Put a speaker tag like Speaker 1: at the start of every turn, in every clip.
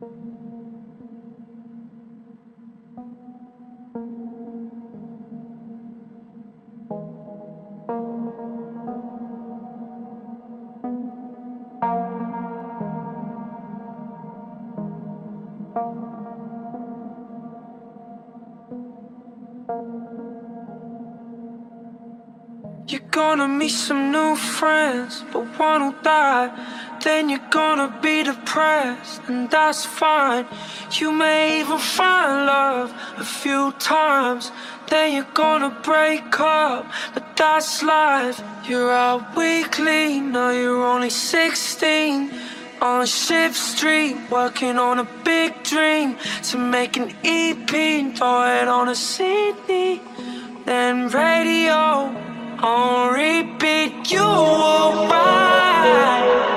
Speaker 1: gonna meet some new friends, but one will die. Then you're gonna be depressed, and that's fine. You may even find love a few times. Then you're gonna break up, but that's life. You're out weekly, now you're only 16. On Ship Street, working on a big dream to make an EP throw it on a CD. Then radio on repeat, you will ride.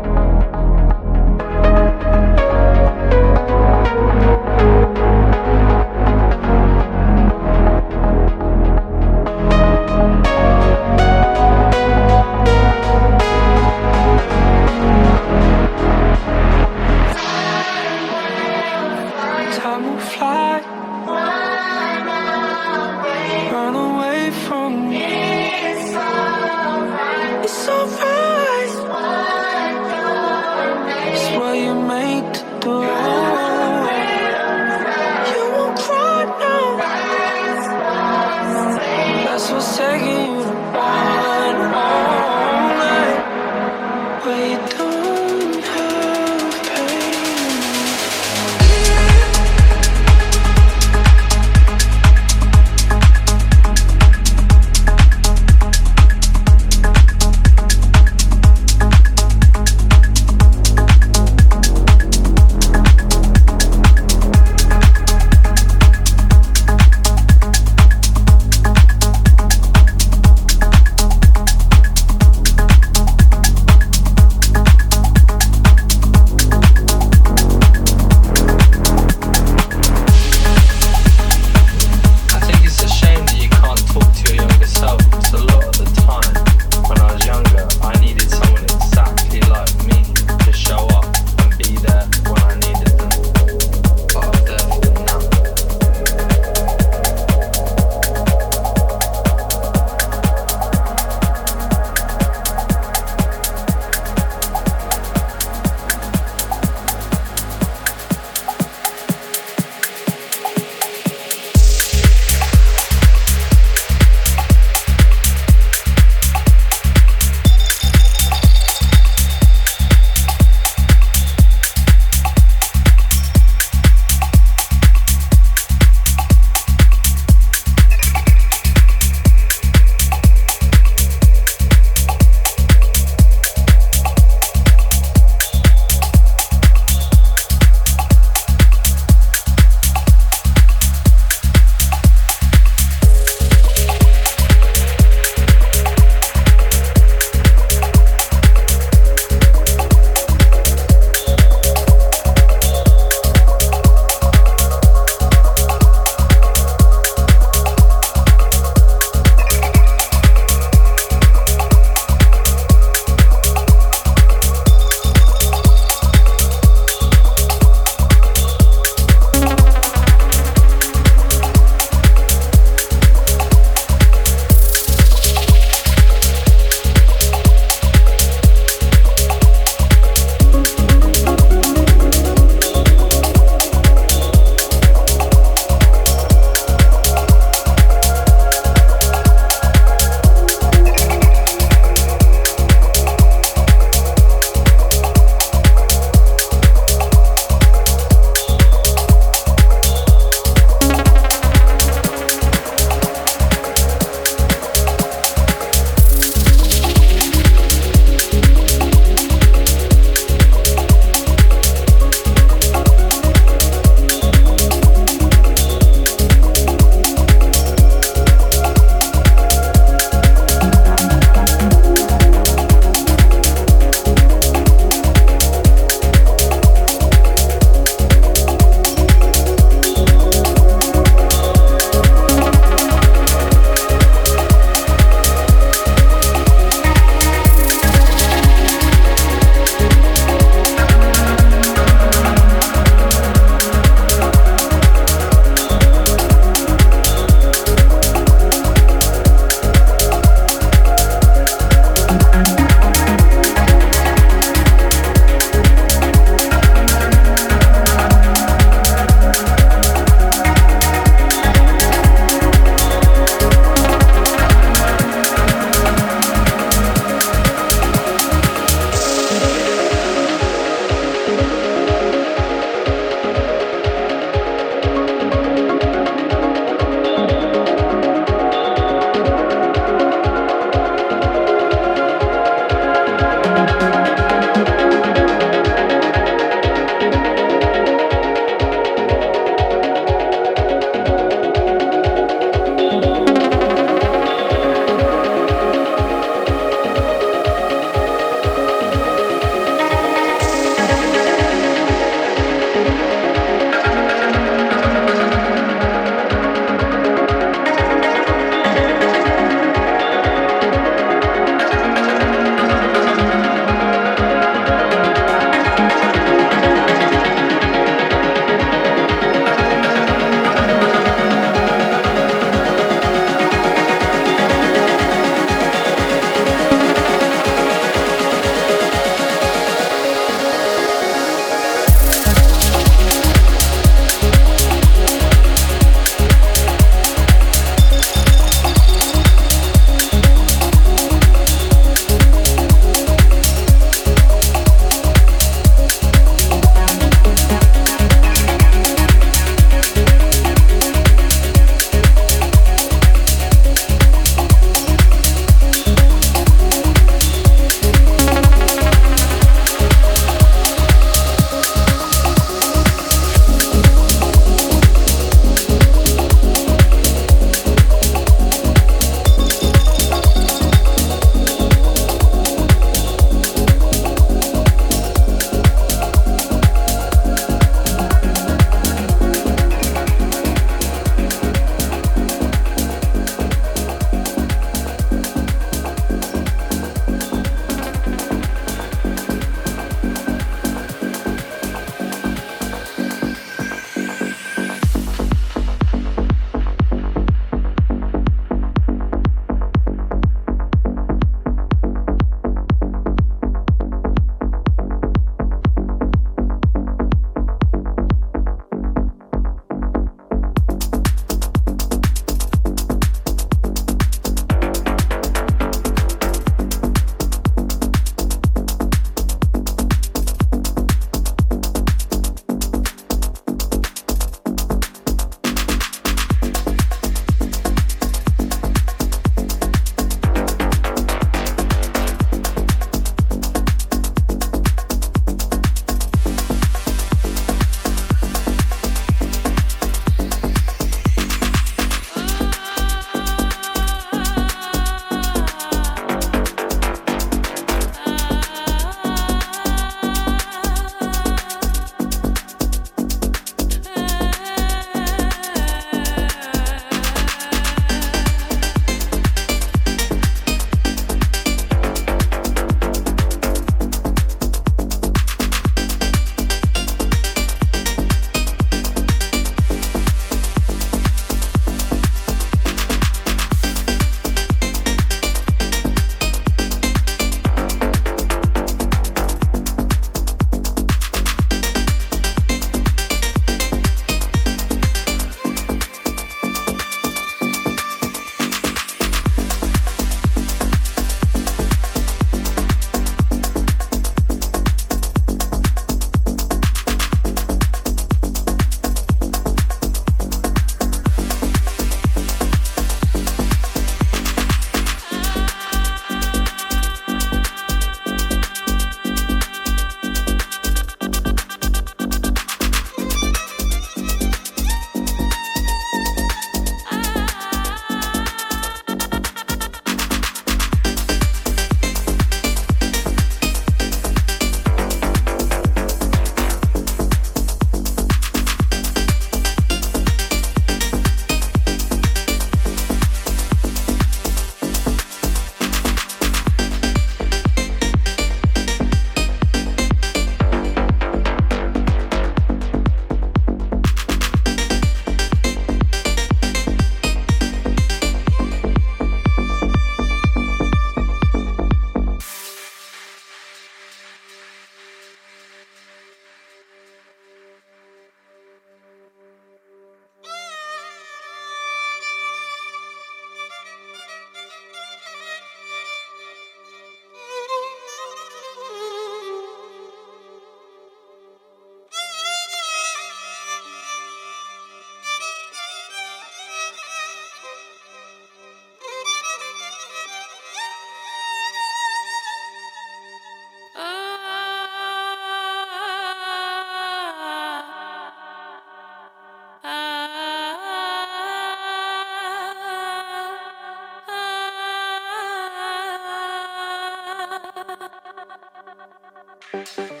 Speaker 1: you